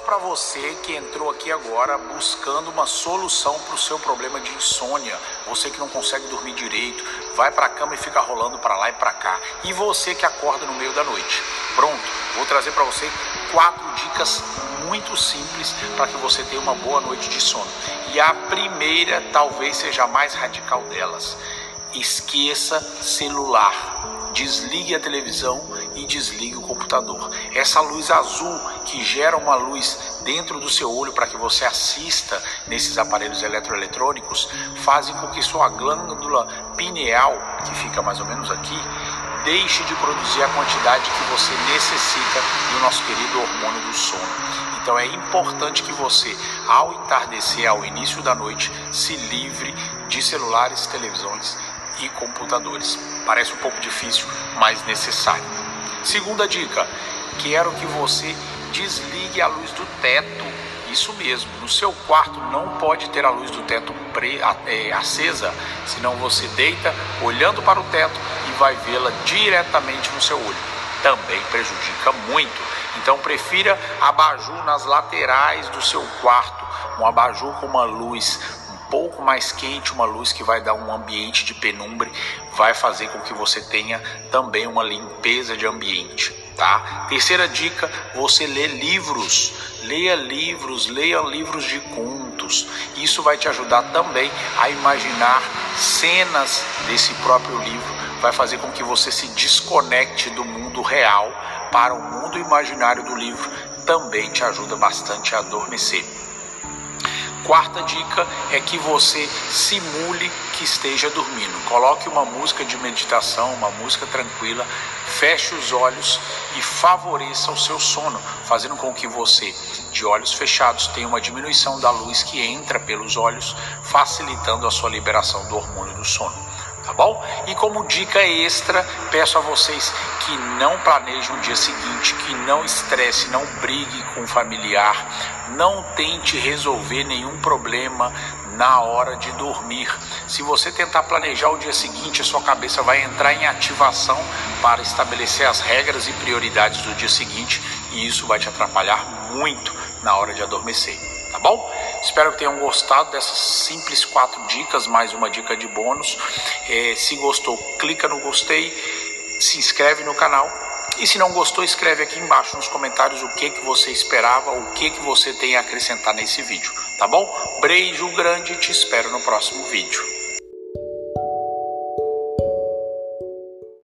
para você que entrou aqui agora buscando uma solução para o seu problema de insônia. Você que não consegue dormir direito, vai para a cama e fica rolando para lá e para cá. E você que acorda no meio da noite. Pronto, vou trazer para você quatro dicas muito simples para que você tenha uma boa noite de sono. E a primeira talvez seja a mais radical delas. Esqueça celular desligue a televisão e desligue o computador. Essa luz azul que gera uma luz dentro do seu olho para que você assista nesses aparelhos eletroeletrônicos fazem com que sua glândula pineal, que fica mais ou menos aqui, deixe de produzir a quantidade que você necessita do nosso querido hormônio do sono. Então é importante que você, ao entardecer, ao início da noite, se livre de celulares, televisões e computadores. Parece um pouco difícil, mas necessário. Segunda dica: quero que você desligue a luz do teto. Isso mesmo, no seu quarto não pode ter a luz do teto pre, é, acesa, senão você deita olhando para o teto e vai vê-la diretamente no seu olho. Também prejudica muito. Então prefira abajur nas laterais do seu quarto, um abajur com uma luz pouco mais quente, uma luz que vai dar um ambiente de penumbre, vai fazer com que você tenha também uma limpeza de ambiente, tá? Terceira dica, você lê livros, leia livros, leia livros de contos. Isso vai te ajudar também a imaginar cenas desse próprio livro, vai fazer com que você se desconecte do mundo real para o mundo imaginário do livro, também te ajuda bastante a adormecer. Quarta dica é que você simule que esteja dormindo. Coloque uma música de meditação, uma música tranquila, feche os olhos e favoreça o seu sono, fazendo com que você, de olhos fechados, tenha uma diminuição da luz que entra pelos olhos, facilitando a sua liberação do hormônio do sono tá bom? E como dica extra, peço a vocês que não planejem o dia seguinte, que não estresse, não brigue com o familiar, não tente resolver nenhum problema na hora de dormir. Se você tentar planejar o dia seguinte, a sua cabeça vai entrar em ativação para estabelecer as regras e prioridades do dia seguinte, e isso vai te atrapalhar muito na hora de adormecer, tá bom? Espero que tenham gostado dessas simples quatro dicas, mais uma dica de bônus. É, se gostou, clica no gostei, se inscreve no canal. E se não gostou, escreve aqui embaixo nos comentários o que, que você esperava, o que, que você tem a acrescentar nesse vídeo, tá bom? Beijo grande te espero no próximo vídeo.